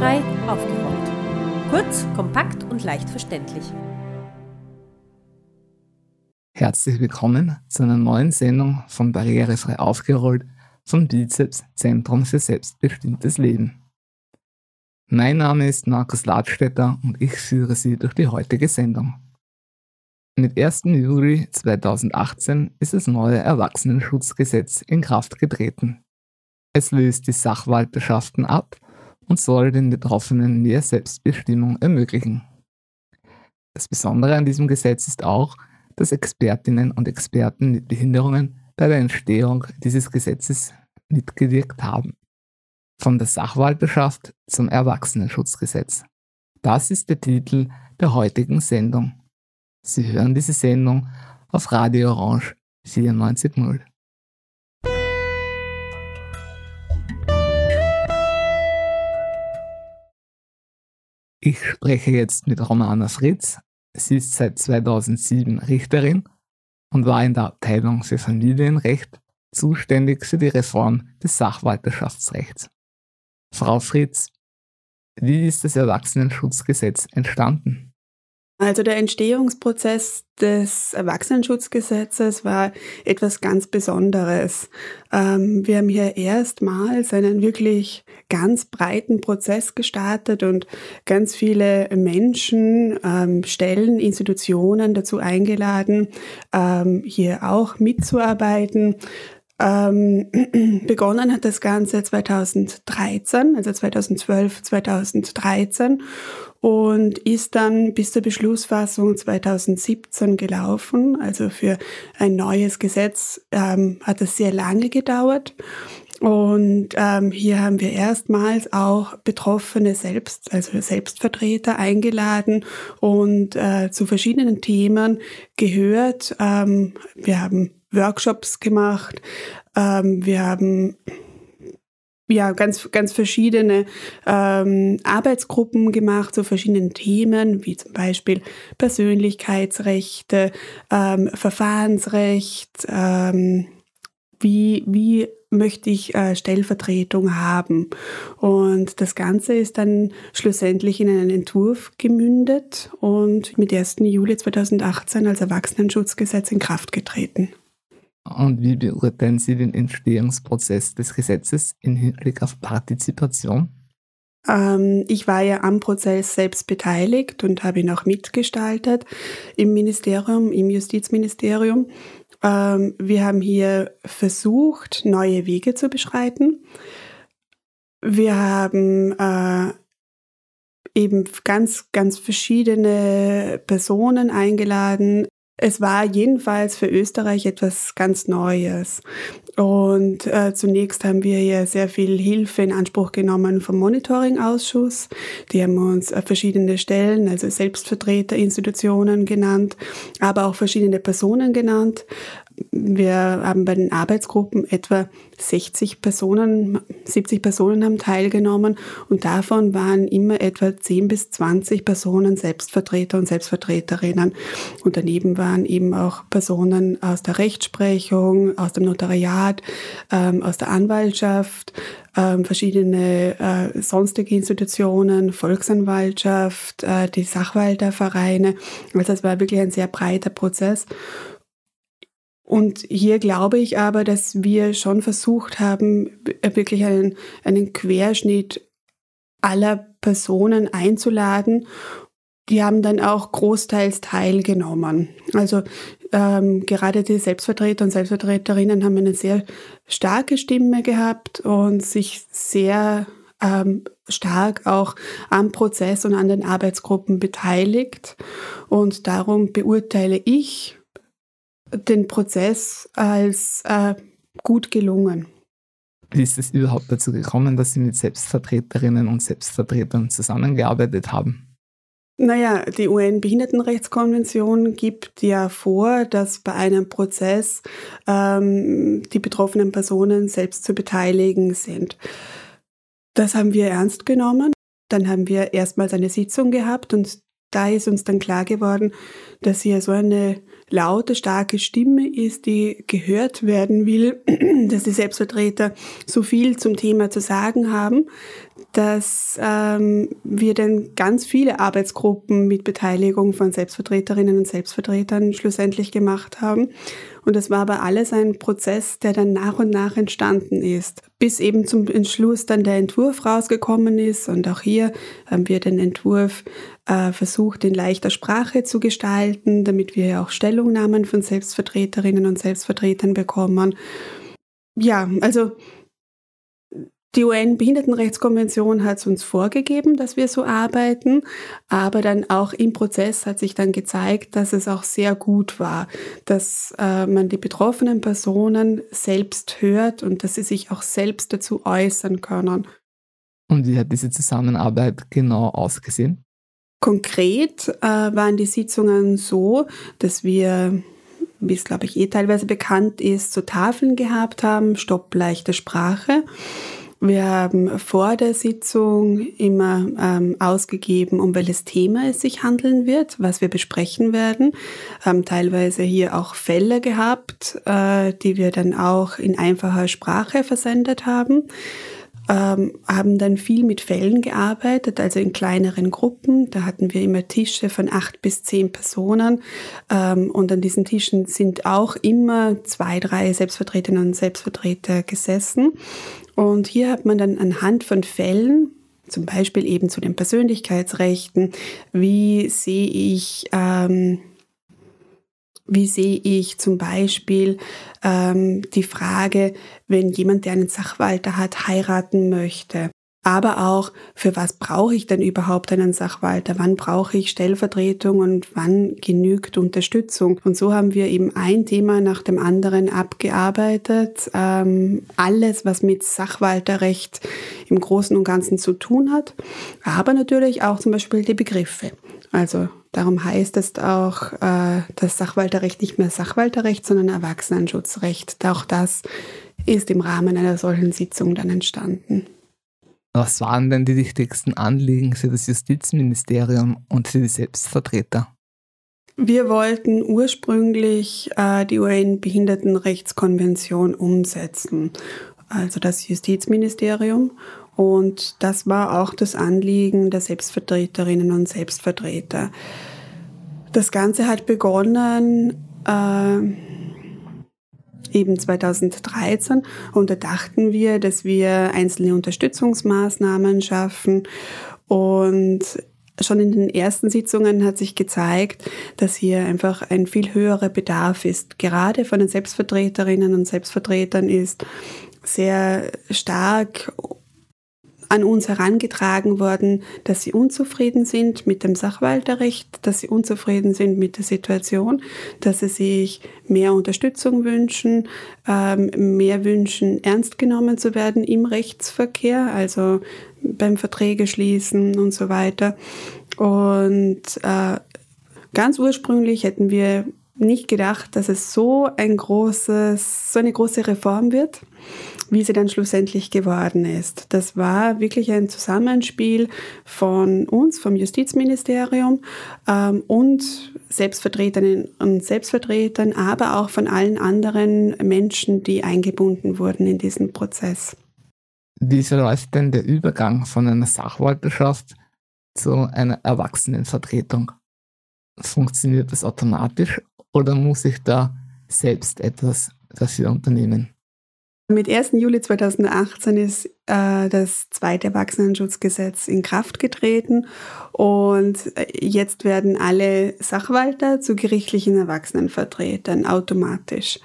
Barrierefrei aufgerollt. Kurz, kompakt und leicht verständlich. Herzlich willkommen zu einer neuen Sendung von Barrierefrei aufgerollt vom Bizeps Zentrum für selbstbestimmtes Leben. Mein Name ist Markus Ladstätter und ich führe Sie durch die heutige Sendung. Mit 1. Juli 2018 ist das neue Erwachsenenschutzgesetz in Kraft getreten. Es löst die Sachwalterschaften ab und soll den Betroffenen mehr Selbstbestimmung ermöglichen. Das Besondere an diesem Gesetz ist auch, dass Expertinnen und Experten mit Behinderungen bei der Entstehung dieses Gesetzes mitgewirkt haben. Von der Sachwalterschaft zum Erwachsenenschutzgesetz. Das ist der Titel der heutigen Sendung. Sie hören diese Sendung auf Radio Orange 94.0. Ich spreche jetzt mit Romana Fritz. Sie ist seit 2007 Richterin und war in der Abteilung für Familienrecht zuständig für die Reform des Sachwalterschaftsrechts. Frau Fritz, wie ist das Erwachsenenschutzgesetz entstanden? Also der Entstehungsprozess des Erwachsenenschutzgesetzes war etwas ganz Besonderes. Ähm, wir haben hier erstmals einen wirklich ganz breiten Prozess gestartet und ganz viele Menschen, ähm, Stellen, Institutionen dazu eingeladen, ähm, hier auch mitzuarbeiten. Begonnen hat das Ganze 2013, also 2012, 2013 und ist dann bis zur Beschlussfassung 2017 gelaufen. Also für ein neues Gesetz ähm, hat es sehr lange gedauert. Und ähm, hier haben wir erstmals auch Betroffene selbst, also Selbstvertreter eingeladen und äh, zu verschiedenen Themen gehört. Ähm, wir haben Workshops gemacht. Ähm, wir haben ja ganz ganz verschiedene ähm, Arbeitsgruppen gemacht zu verschiedenen Themen wie zum Beispiel Persönlichkeitsrechte, ähm, Verfahrensrecht, ähm, wie wie möchte ich äh, Stellvertretung haben und das Ganze ist dann schlussendlich in einen Entwurf gemündet und mit 1. Juli 2018 als Erwachsenenschutzgesetz in Kraft getreten. Und wie beurteilen Sie den Entstehungsprozess des Gesetzes im Hinblick auf Partizipation? Ähm, ich war ja am Prozess selbst beteiligt und habe ihn auch mitgestaltet im Ministerium, im Justizministerium. Ähm, wir haben hier versucht, neue Wege zu beschreiten. Wir haben äh, eben ganz, ganz verschiedene Personen eingeladen, es war jedenfalls für Österreich etwas ganz Neues. Und äh, zunächst haben wir ja sehr viel Hilfe in Anspruch genommen vom Monitoring-Ausschuss. Die haben uns äh, verschiedene Stellen, also Selbstvertreterinstitutionen genannt, aber auch verschiedene Personen genannt. Wir haben bei den Arbeitsgruppen etwa 60 Personen, 70 Personen haben teilgenommen und davon waren immer etwa 10 bis 20 Personen Selbstvertreter und Selbstvertreterinnen. Und daneben waren eben auch Personen aus der Rechtsprechung, aus dem Notariat, ähm, aus der Anwaltschaft, ähm, verschiedene äh, sonstige Institutionen, Volksanwaltschaft, äh, die Sachwaltervereine. Also es war wirklich ein sehr breiter Prozess. Und hier glaube ich aber, dass wir schon versucht haben, wirklich einen, einen Querschnitt aller Personen einzuladen. Die haben dann auch großteils teilgenommen. Also ähm, gerade die Selbstvertreter und Selbstvertreterinnen haben eine sehr starke Stimme gehabt und sich sehr ähm, stark auch am Prozess und an den Arbeitsgruppen beteiligt. Und darum beurteile ich den Prozess als äh, gut gelungen. Wie ist es überhaupt dazu gekommen, dass Sie mit Selbstvertreterinnen und Selbstvertretern zusammengearbeitet haben? Naja, die UN-Behindertenrechtskonvention gibt ja vor, dass bei einem Prozess ähm, die betroffenen Personen selbst zu beteiligen sind. Das haben wir ernst genommen. Dann haben wir erstmals eine Sitzung gehabt und da ist uns dann klar geworden, dass hier so eine laute, starke Stimme ist, die gehört werden will, dass die Selbstvertreter so viel zum Thema zu sagen haben, dass ähm, wir dann ganz viele Arbeitsgruppen mit Beteiligung von Selbstvertreterinnen und Selbstvertretern schlussendlich gemacht haben. Und das war aber alles ein Prozess, der dann nach und nach entstanden ist, bis eben zum Entschluss dann der Entwurf rausgekommen ist. Und auch hier haben wir den Entwurf äh, versucht, in leichter Sprache zu gestalten, damit wir auch Stellungnahmen von Selbstvertreterinnen und Selbstvertretern bekommen. Ja, also die UN-Behindertenrechtskonvention hat es uns vorgegeben, dass wir so arbeiten, aber dann auch im Prozess hat sich dann gezeigt, dass es auch sehr gut war, dass äh, man die betroffenen Personen selbst hört und dass sie sich auch selbst dazu äußern können. Und wie hat diese Zusammenarbeit genau ausgesehen? Konkret äh, waren die Sitzungen so, dass wir wie es glaube ich eh teilweise bekannt ist, so Tafeln gehabt haben, Stopp leichte Sprache. Wir haben vor der Sitzung immer ähm, ausgegeben, um welches Thema es sich handeln wird, was wir besprechen werden. Haben teilweise hier auch Fälle gehabt, äh, die wir dann auch in einfacher Sprache versendet haben. Ähm, haben dann viel mit Fällen gearbeitet, also in kleineren Gruppen. Da hatten wir immer Tische von acht bis zehn Personen. Ähm, und an diesen Tischen sind auch immer zwei, drei Selbstvertreterinnen und Selbstvertreter gesessen. Und hier hat man dann anhand von Fällen, zum Beispiel eben zu den Persönlichkeitsrechten, wie sehe ich, ähm, wie sehe ich zum Beispiel ähm, die Frage, wenn jemand, der einen Sachwalter hat, heiraten möchte? Aber auch, für was brauche ich denn überhaupt einen Sachwalter? Wann brauche ich Stellvertretung und wann genügt Unterstützung? Und so haben wir eben ein Thema nach dem anderen abgearbeitet. Ähm, alles, was mit Sachwalterrecht im Großen und Ganzen zu tun hat, aber natürlich auch zum Beispiel die Begriffe. Also darum heißt es auch äh, das Sachwalterrecht nicht mehr Sachwalterrecht, sondern Erwachsenenschutzrecht. Auch das ist im Rahmen einer solchen Sitzung dann entstanden. Was waren denn die wichtigsten Anliegen für das Justizministerium und für die Selbstvertreter? Wir wollten ursprünglich äh, die UN-Behindertenrechtskonvention umsetzen, also das Justizministerium. Und das war auch das Anliegen der Selbstvertreterinnen und Selbstvertreter. Das Ganze hat begonnen äh, eben 2013. Und da dachten wir, dass wir einzelne Unterstützungsmaßnahmen schaffen. Und schon in den ersten Sitzungen hat sich gezeigt, dass hier einfach ein viel höherer Bedarf ist. Gerade von den Selbstvertreterinnen und Selbstvertretern ist sehr stark an uns herangetragen worden, dass sie unzufrieden sind mit dem Sachwalterrecht, dass sie unzufrieden sind mit der Situation, dass sie sich mehr Unterstützung wünschen, ähm, mehr wünschen, ernst genommen zu werden im Rechtsverkehr, also beim Verträge schließen und so weiter. Und äh, ganz ursprünglich hätten wir nicht gedacht, dass es so ein großes, so eine große Reform wird wie sie dann schlussendlich geworden ist. Das war wirklich ein Zusammenspiel von uns, vom Justizministerium ähm, und Selbstvertreterinnen und Selbstvertretern, aber auch von allen anderen Menschen, die eingebunden wurden in diesen Prozess. Wie verläuft denn der Übergang von einer Sachwalterschaft zu einer Erwachsenenvertretung? Funktioniert das automatisch oder muss ich da selbst etwas dafür unternehmen? Mit 1. Juli 2018 ist äh, das zweite Erwachsenenschutzgesetz in Kraft getreten und äh, jetzt werden alle Sachwalter zu gerichtlichen Erwachsenenvertretern automatisch.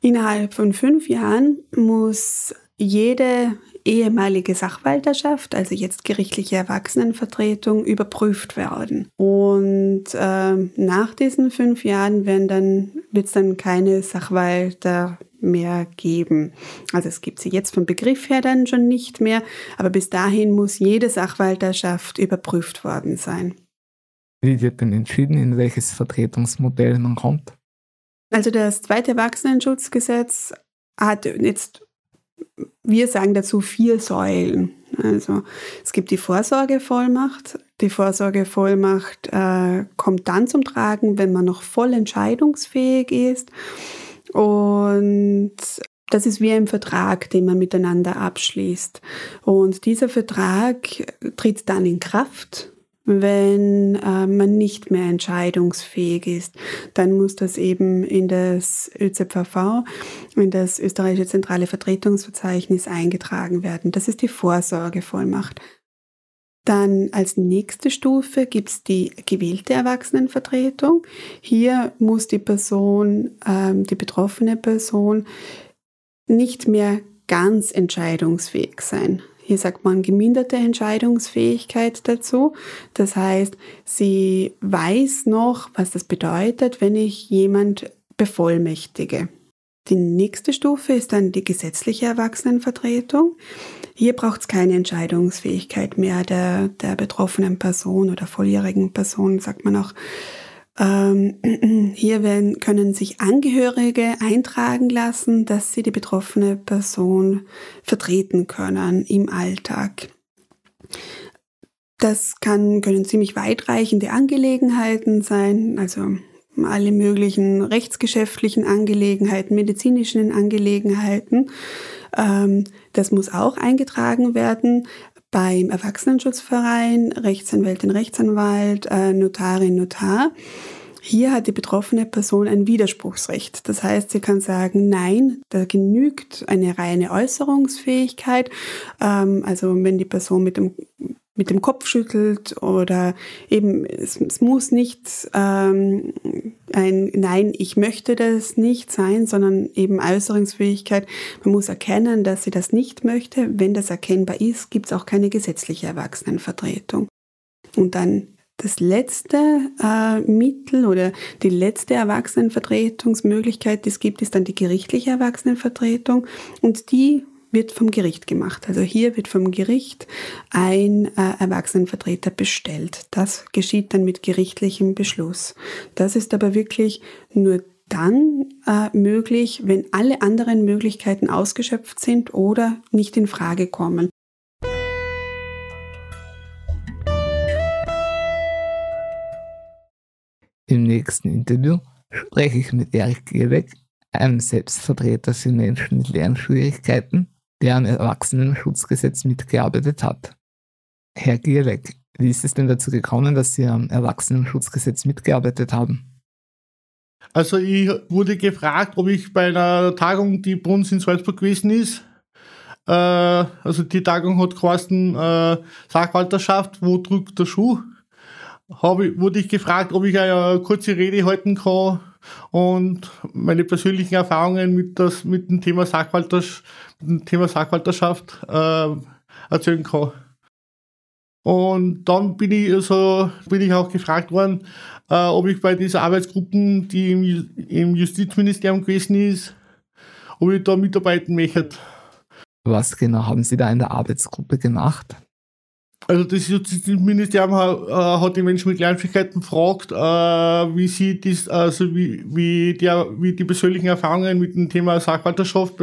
Innerhalb von fünf Jahren muss jede ehemalige Sachwalterschaft, also jetzt gerichtliche Erwachsenenvertretung, überprüft werden. Und äh, nach diesen fünf Jahren wird es dann keine Sachwalter mehr geben. Also es gibt sie jetzt vom Begriff her dann schon nicht mehr, aber bis dahin muss jede Sachwalterschaft überprüft worden sein. Wie wird denn entschieden, in welches Vertretungsmodell man kommt? Also das zweite Erwachsenenschutzgesetz hat jetzt wir sagen dazu vier Säulen. Also es gibt die Vorsorgevollmacht. Die Vorsorgevollmacht äh, kommt dann zum Tragen, wenn man noch voll entscheidungsfähig ist. Und das ist wie ein Vertrag, den man miteinander abschließt. Und dieser Vertrag tritt dann in Kraft, wenn äh, man nicht mehr entscheidungsfähig ist, dann muss das eben in das ÖZVV, in das österreichische zentrale Vertretungsverzeichnis eingetragen werden. Das ist die Vorsorgevollmacht. Dann als nächste Stufe gibt es die gewählte Erwachsenenvertretung. Hier muss die Person, ähm, die betroffene Person, nicht mehr ganz entscheidungsfähig sein. Hier sagt man geminderte Entscheidungsfähigkeit dazu. Das heißt, sie weiß noch, was das bedeutet, wenn ich jemand bevollmächtige. Die nächste Stufe ist dann die gesetzliche Erwachsenenvertretung. Hier braucht es keine Entscheidungsfähigkeit mehr der, der betroffenen Person oder volljährigen Person, sagt man auch. Ähm, hier können sich Angehörige eintragen lassen, dass sie die betroffene Person vertreten können im Alltag. Das kann, können ziemlich weitreichende Angelegenheiten sein, also alle möglichen rechtsgeschäftlichen Angelegenheiten, medizinischen Angelegenheiten. Ähm, das muss auch eingetragen werden beim Erwachsenenschutzverein, Rechtsanwältin, Rechtsanwalt, äh, Notarin, Notar. Hier hat die betroffene Person ein Widerspruchsrecht. Das heißt, sie kann sagen, nein, da genügt eine reine Äußerungsfähigkeit. Ähm, also wenn die Person mit dem mit dem Kopf schüttelt oder eben es, es muss nicht ähm, ein Nein, ich möchte das nicht sein, sondern eben Äußerungsfähigkeit. Man muss erkennen, dass sie das nicht möchte. Wenn das erkennbar ist, gibt es auch keine gesetzliche Erwachsenenvertretung. Und dann das letzte äh, Mittel oder die letzte Erwachsenenvertretungsmöglichkeit, die es gibt, ist dann die gerichtliche Erwachsenenvertretung. Und die wird vom Gericht gemacht. Also hier wird vom Gericht ein äh, Erwachsenenvertreter bestellt. Das geschieht dann mit gerichtlichem Beschluss. Das ist aber wirklich nur dann äh, möglich, wenn alle anderen Möglichkeiten ausgeschöpft sind oder nicht in Frage kommen. Im nächsten Interview spreche ich mit Erik Gierbeck, einem Selbstvertreter für Menschen mit Lernschwierigkeiten der am Erwachsenenschutzgesetz mitgearbeitet hat. Herr Gierleck, wie ist es denn dazu gekommen, dass Sie am Erwachsenenschutzgesetz mitgearbeitet haben? Also ich wurde gefragt, ob ich bei einer Tagung, die bei uns in Salzburg gewesen ist, äh, also die Tagung hat geheißen äh, Sachwalterschaft, wo drückt der Schuh? Habe, wurde ich gefragt, ob ich eine kurze Rede halten kann und meine persönlichen Erfahrungen mit, das, mit dem Thema Sachwalterschaft Thema Sachwalterschaft äh, erzählen kann. Und dann bin ich, also, bin ich auch gefragt worden, äh, ob ich bei dieser Arbeitsgruppe, die im, im Justizministerium gewesen ist, ob ich da mitarbeiten möchte. Was genau haben Sie da in der Arbeitsgruppe gemacht? Also das Justizministerium hat, äh, hat die Menschen mit Lernfähigkeiten gefragt, äh, wie sie das, also wie, wie, der, wie die persönlichen Erfahrungen mit dem Thema Sachwalterschaft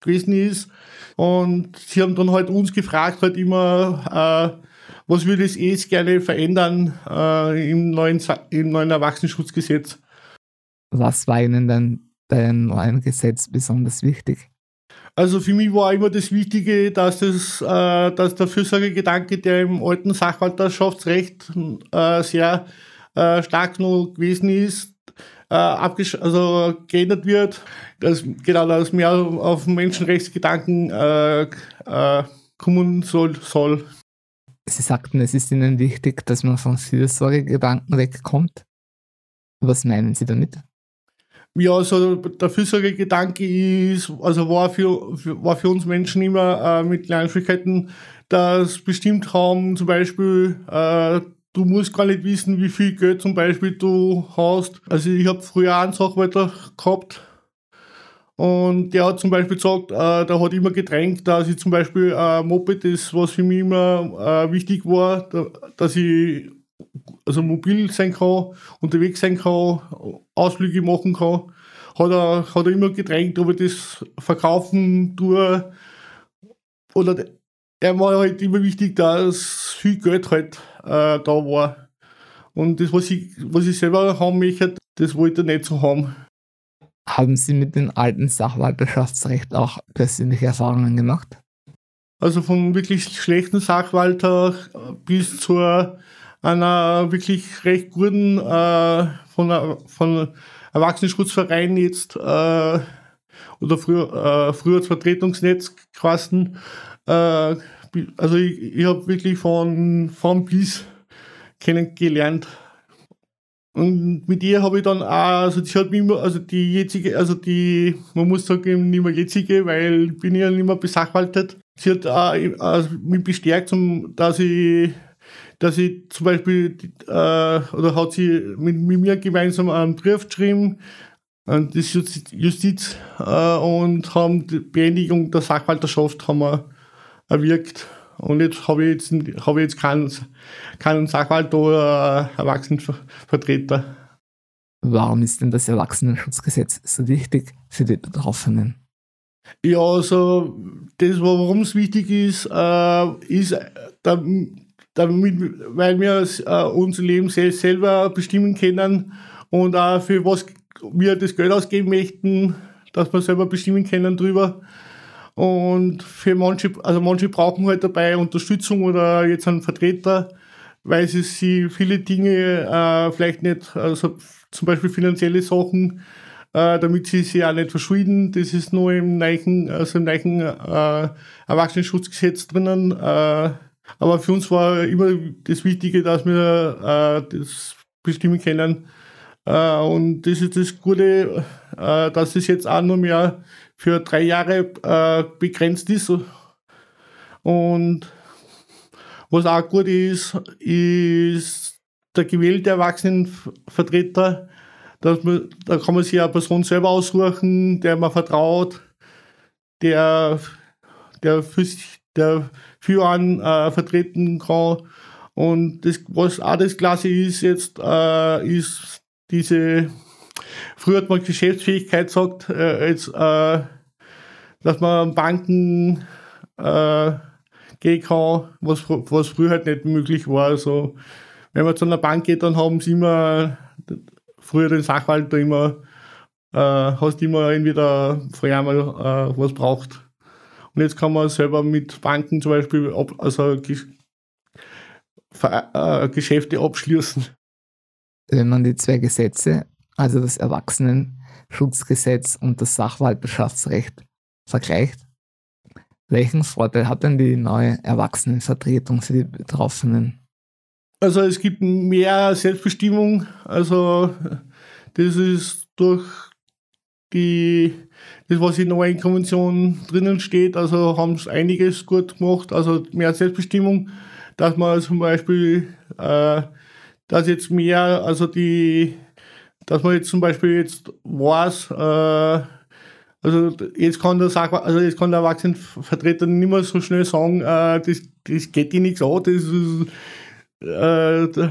gewesen ist. Und sie haben dann halt uns gefragt, halt immer, äh, was würde es eh gerne verändern im, neuen, im neuen Erwachsenenschutzgesetz. Was war Ihnen denn beim neuen Gesetz besonders wichtig? Also für mich war immer das Wichtige, dass, das, äh, dass der Fürsorgegedanke, der im alten Sachwalterschaftsrecht äh, sehr äh, stark noch gewesen ist, äh, also geändert wird, dass genau dass mehr auf Menschenrechtsgedanken äh, äh, kommen soll, soll. Sie sagten, es ist Ihnen wichtig, dass man von Fürsorgegedanken wegkommt. Was meinen Sie damit? Ja, also der Fürsorgegedanke ist, also war für, war für uns Menschen immer äh, mit kleinen Schwierigkeiten, dass bestimmt haben, zum Beispiel, äh, du musst gar nicht wissen, wie viel Geld zum Beispiel du hast. Also ich habe früher einen Sachwalter gehabt und der hat zum Beispiel gesagt, äh, der hat immer gedrängt, dass ich zum Beispiel äh, Moped ist, was für mich immer äh, wichtig war, da, dass ich also mobil sein kann, unterwegs sein kann, Ausflüge machen kann, hat er, hat er immer gedrängt, ob ich das verkaufen tue oder er war halt immer wichtig, dass viel Geld halt äh, da war. Und das, was ich, was ich selber haben möchte, das wollte er nicht so haben. Haben Sie mit dem alten Sachwalterschaftsrecht auch persönliche Erfahrungen gemacht? Also von wirklich schlechten Sachwalter bis zu einer wirklich recht guten äh, von, von Erwachsenenschutzverein jetzt äh, oder früher, äh, früher Vertretungsnetz quasi. Äh, also ich, ich habe wirklich von, von bis kennengelernt. Und mit ihr habe ich dann auch, also die hat mich immer, also die jetzige, also die, man muss sagen, nicht mehr jetzige, weil ich bin ja nicht mehr besachwaltet. Sie hat auch also mich bestärkt, dass ich, dass ich zum Beispiel, äh, oder hat sie mit, mit mir gemeinsam einen Brief geschrieben, an die Justiz, äh, und haben die Beendigung der Sachwalterschaft haben wir erwirkt. Und jetzt habe ich jetzt, hab ich jetzt keinen, keinen Sachwalt oder Erwachsenenvertreter. Warum ist denn das Erwachsenenschutzgesetz so wichtig für die Betroffenen? Ja, also das, warum es wichtig ist, äh, ist, damit, weil wir äh, unser Leben selbst selber bestimmen können und auch für was wir das Geld ausgeben möchten, dass wir selber bestimmen können drüber. Und für manche, also manche brauchen halt dabei Unterstützung oder jetzt einen Vertreter, weil sie, sie viele Dinge äh, vielleicht nicht, also zum Beispiel finanzielle Sachen, äh, damit sie sich auch nicht verschulden. Das ist nur im neuen, also im neuen äh, Erwachsenenschutzgesetz drinnen. Äh, aber für uns war immer das Wichtige, dass wir äh, das bestimmen können. Äh, und das ist das Gute, äh, dass es jetzt auch nur mehr für drei Jahre äh, begrenzt ist. Und was auch gut ist, ist der gewählte Erwachsenenvertreter. Dass man, da kann man sich eine Person selber aussuchen, der man vertraut, der, der für sich, der für einen äh, vertreten kann. Und das, was auch das Klasse ist jetzt, äh, ist diese Früher hat man Geschäftsfähigkeit gesagt, äh, jetzt, äh, dass man Banken äh, gehen kann, was, was früher halt nicht möglich war. Also, wenn man zu einer Bank geht, dann haben sie immer, früher den Sachwalter immer, äh, hast immer entweder vorher mal äh, was braucht. Und jetzt kann man selber mit Banken zum Beispiel ab, also äh, Geschäfte abschließen. Wenn man die zwei Gesetze also das Erwachsenenschutzgesetz und das Sachwalterschaftsrecht, vergleicht. Welchen Vorteil hat denn die neue Erwachsenenvertretung für die Betroffenen? Also es gibt mehr Selbstbestimmung. Also das ist durch die, das, was in der neuen Konvention drinnen steht, also haben es einiges gut gemacht. Also mehr Selbstbestimmung, dass man zum Beispiel, äh, dass jetzt mehr, also die dass man jetzt zum Beispiel jetzt weiß, äh, also jetzt kann der also jetzt kann der Erwachsenenvertreter nicht mehr so schnell sagen, äh, das, das geht dir nichts an, das ist, äh,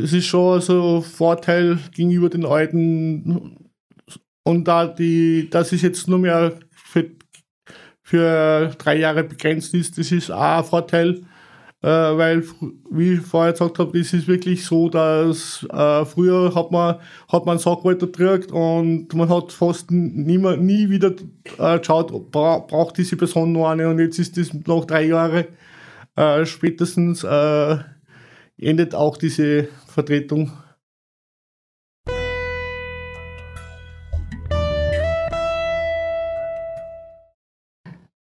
das ist schon so ein Vorteil gegenüber den Alten. Und da die, dass es jetzt nur mehr für, für drei Jahre begrenzt ist, das ist auch ein Vorteil äh, weil, wie ich vorher gesagt habe, das ist wirklich so, dass äh, früher hat man, hat man Sachwalter gekriegt und man hat fast nie, mehr, nie wieder äh, geschaut, bra braucht diese Person noch eine und jetzt ist das nach drei Jahren äh, spätestens äh, endet auch diese Vertretung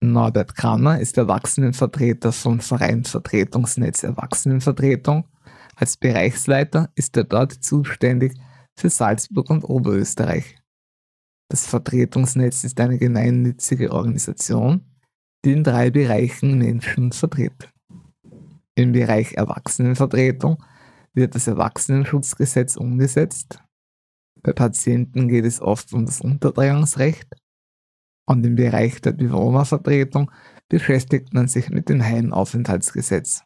Norbert Kramer ist Erwachsenenvertreter vom Verein Vertretungsnetz Erwachsenenvertretung. Als Bereichsleiter ist er dort zuständig für Salzburg und Oberösterreich. Das Vertretungsnetz ist eine gemeinnützige Organisation, die in drei Bereichen Menschen vertritt. Im Bereich Erwachsenenvertretung wird das Erwachsenenschutzgesetz umgesetzt. Bei Patienten geht es oft um das Unterdrängungsrecht und im Bereich der Bewohnervertretung beschäftigt man sich mit dem Heimaufenthaltsgesetz.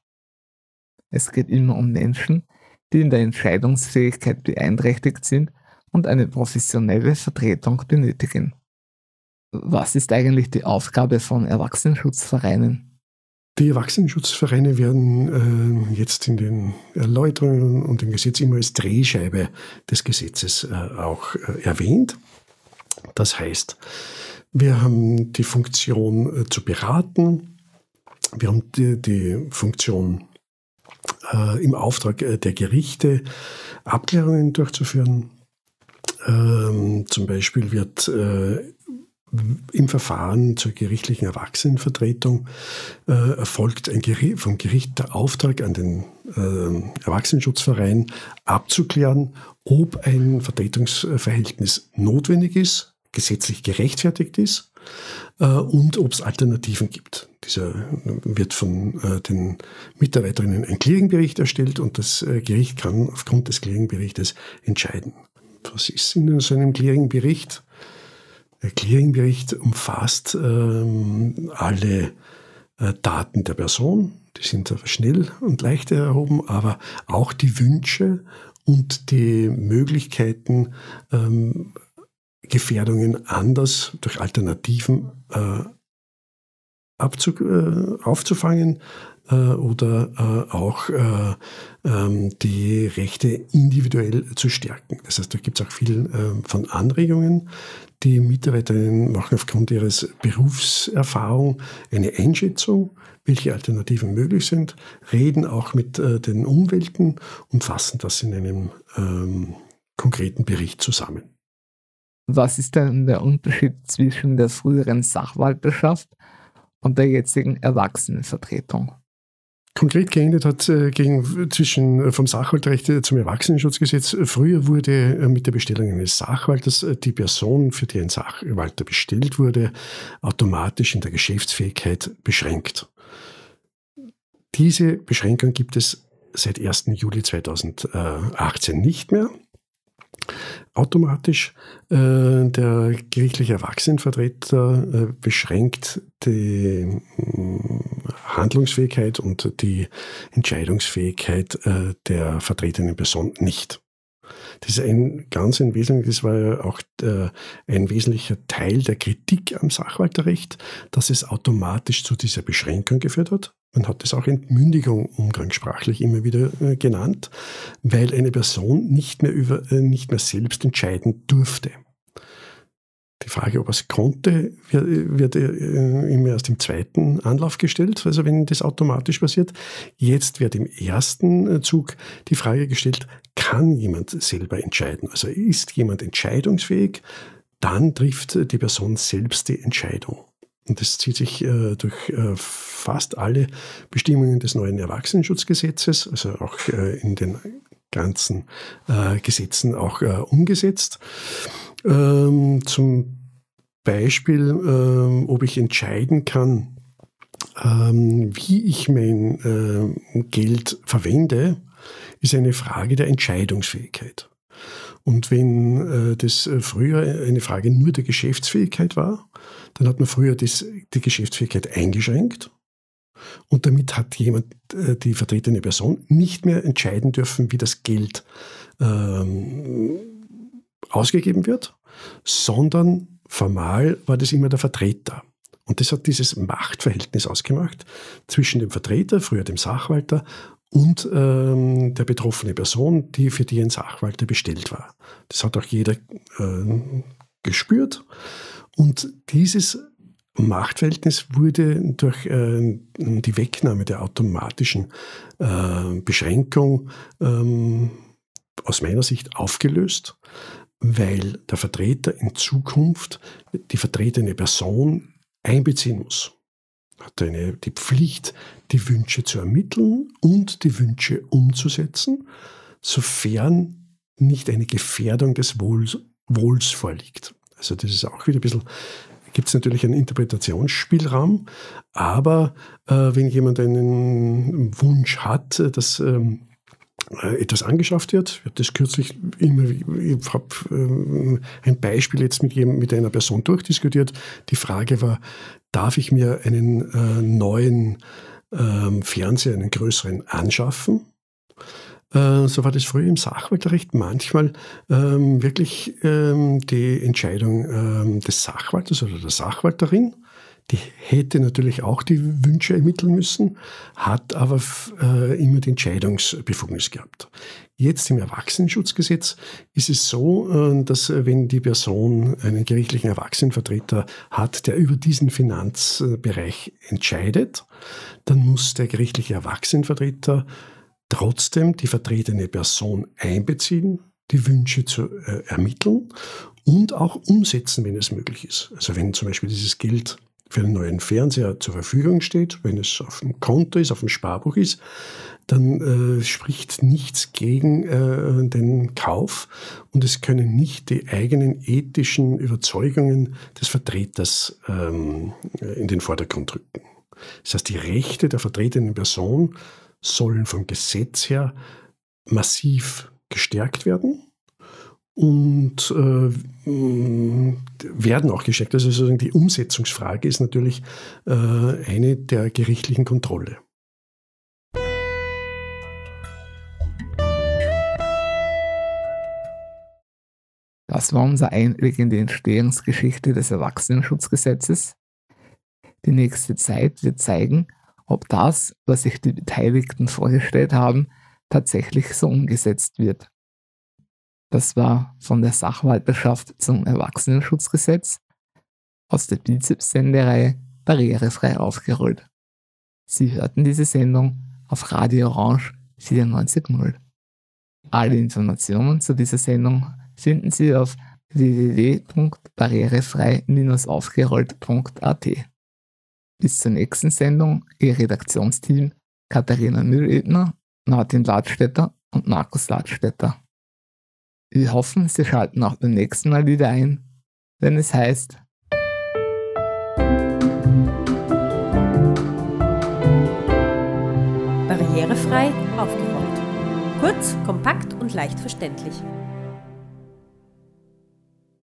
Es geht immer um Menschen, die in der Entscheidungsfähigkeit beeinträchtigt sind und eine professionelle Vertretung benötigen. Was ist eigentlich die Aufgabe von Erwachsenenschutzvereinen? Die Erwachsenenschutzvereine werden äh, jetzt in den Erläuterungen und im Gesetz immer als Drehscheibe des Gesetzes äh, auch äh, erwähnt. Das heißt, wir haben die Funktion äh, zu beraten, wir haben die, die Funktion äh, im Auftrag äh, der Gerichte Abklärungen durchzuführen. Ähm, zum Beispiel wird im Verfahren zur gerichtlichen Erwachsenenvertretung äh, erfolgt ein Gericht, vom Gericht der Auftrag an den äh, Erwachsenenschutzverein abzuklären, ob ein Vertretungsverhältnis notwendig ist, gesetzlich gerechtfertigt ist äh, und ob es Alternativen gibt. Dieser wird von äh, den Mitarbeiterinnen ein Clearingbericht erstellt und das äh, Gericht kann aufgrund des Clearingberichtes entscheiden. Was ist in so einem Clearingbericht? Der Clearingbericht umfasst ähm, alle äh, Daten der Person, die sind schnell und leicht erhoben, aber auch die Wünsche und die Möglichkeiten, ähm, Gefährdungen anders durch Alternativen äh, äh, aufzufangen äh, oder äh, auch äh, ähm, die Rechte individuell zu stärken. Das heißt, da gibt es auch viel ähm, von Anregungen, die Mitarbeiterinnen machen aufgrund ihres Berufserfahrung eine Einschätzung, welche Alternativen möglich sind, reden auch mit äh, den Umwelten und fassen das in einem ähm, konkreten Bericht zusammen. Was ist denn der Unterschied zwischen der früheren Sachwalterschaft und der jetzigen Erwachsenenvertretung? konkret geändert hat äh, gegen, zwischen äh, vom Sachwalterrecht äh, zum Erwachsenenschutzgesetz. Früher wurde mit der Bestellung eines Sachwalters die Person, für die ein Sachwalter bestellt wurde, automatisch in der Geschäftsfähigkeit beschränkt. Diese Beschränkung gibt es seit 1. Juli 2018 nicht mehr automatisch. Äh, der gerichtliche Erwachsenenvertreter äh, beschränkt die mm, Handlungsfähigkeit und die Entscheidungsfähigkeit äh, der vertretenen Person nicht. Das ist ein ganz ein wesentliches, das war ja auch ein wesentlicher Teil der Kritik am Sachwalterrecht, dass es automatisch zu dieser Beschränkung geführt hat. Man hat das auch Entmündigung umgangssprachlich immer wieder äh, genannt, weil eine Person nicht mehr, über, äh, nicht mehr selbst entscheiden durfte. Die Frage, ob er es konnte, wird, wird äh, immer erst im zweiten Anlauf gestellt, also wenn das automatisch passiert. Jetzt wird im ersten äh, Zug die Frage gestellt, kann jemand selber entscheiden? Also ist jemand entscheidungsfähig? Dann trifft die Person selbst die Entscheidung. Und das zieht sich äh, durch äh, fast alle Bestimmungen des neuen Erwachsenenschutzgesetzes, also auch äh, in den ganzen äh, Gesetzen auch umgesetzt. Ähm, zum Beispiel, ähm, ob ich entscheiden kann, ähm, wie ich mein äh, Geld verwende, ist eine Frage der Entscheidungsfähigkeit. Und wenn das früher eine Frage nur der Geschäftsfähigkeit war, dann hat man früher das, die Geschäftsfähigkeit eingeschränkt und damit hat jemand, äh, die vertretene Person, nicht mehr entscheiden dürfen, wie das Geld ähm, ausgegeben wird, sondern formal war das immer der Vertreter. Und das hat dieses Machtverhältnis ausgemacht zwischen dem Vertreter, früher dem Sachwalter, und ähm, der betroffenen Person, die für die ein Sachwalter bestellt war. Das hat auch jeder äh, gespürt. Und dieses Machtverhältnis wurde durch äh, die Wegnahme der automatischen äh, Beschränkung ähm, aus meiner Sicht aufgelöst, weil der Vertreter in Zukunft die vertretene Person einbeziehen muss. Hat eine, die Pflicht, die Wünsche zu ermitteln und die Wünsche umzusetzen, sofern nicht eine Gefährdung des Wohls, Wohls vorliegt. Also das ist auch wieder ein bisschen, gibt es natürlich einen Interpretationsspielraum, aber äh, wenn jemand einen Wunsch hat, dass ähm, äh, etwas angeschafft wird, wird das kürzlich immer, ich habe äh, ein Beispiel jetzt mit, jedem, mit einer Person durchdiskutiert. Die Frage war, darf ich mir einen äh, neuen ähm, Fernseher, einen größeren anschaffen? Äh, so war das früher im Sachwalterrecht manchmal ähm, wirklich ähm, die Entscheidung ähm, des Sachwalters oder der Sachwalterin. Die hätte natürlich auch die Wünsche ermitteln müssen, hat aber äh, immer die Entscheidungsbefugnis gehabt. Jetzt im Erwachsenenschutzgesetz ist es so, äh, dass äh, wenn die Person einen gerichtlichen Erwachsenenvertreter hat, der über diesen Finanzbereich entscheidet, dann muss der gerichtliche Erwachsenenvertreter trotzdem die vertretene Person einbeziehen, die Wünsche zu äh, ermitteln und auch umsetzen, wenn es möglich ist. Also wenn zum Beispiel dieses Geld für einen neuen Fernseher zur Verfügung steht, wenn es auf dem Konto ist, auf dem Sparbuch ist, dann äh, spricht nichts gegen äh, den Kauf und es können nicht die eigenen ethischen Überzeugungen des Vertreters ähm, in den Vordergrund rücken. Das heißt, die Rechte der vertretenen Person sollen vom Gesetz her massiv gestärkt werden und äh, werden auch gestärkt. Also sozusagen die Umsetzungsfrage ist natürlich äh, eine der gerichtlichen Kontrolle. Das war unser Einblick in die Entstehungsgeschichte des Erwachsenenschutzgesetzes. Die nächste Zeit wird zeigen, ob das, was sich die Beteiligten vorgestellt haben, tatsächlich so umgesetzt wird. Das war von der Sachwalterschaft zum Erwachsenenschutzgesetz aus der Bizeps-Sendereihe Barrierefrei aufgerollt. Sie hörten diese Sendung auf Radio Orange 94.0. Alle Informationen zu dieser Sendung finden Sie auf www.barrierefrei-aufgerollt.at. Bis zur nächsten Sendung, Ihr Redaktionsteam Katharina Mühlebner, Martin Ladstätter und Markus Ladstätter. Wir hoffen, Sie schalten auch beim nächsten Mal wieder ein, wenn es heißt Barrierefrei aufgerollt. Kurz, kompakt und leicht verständlich.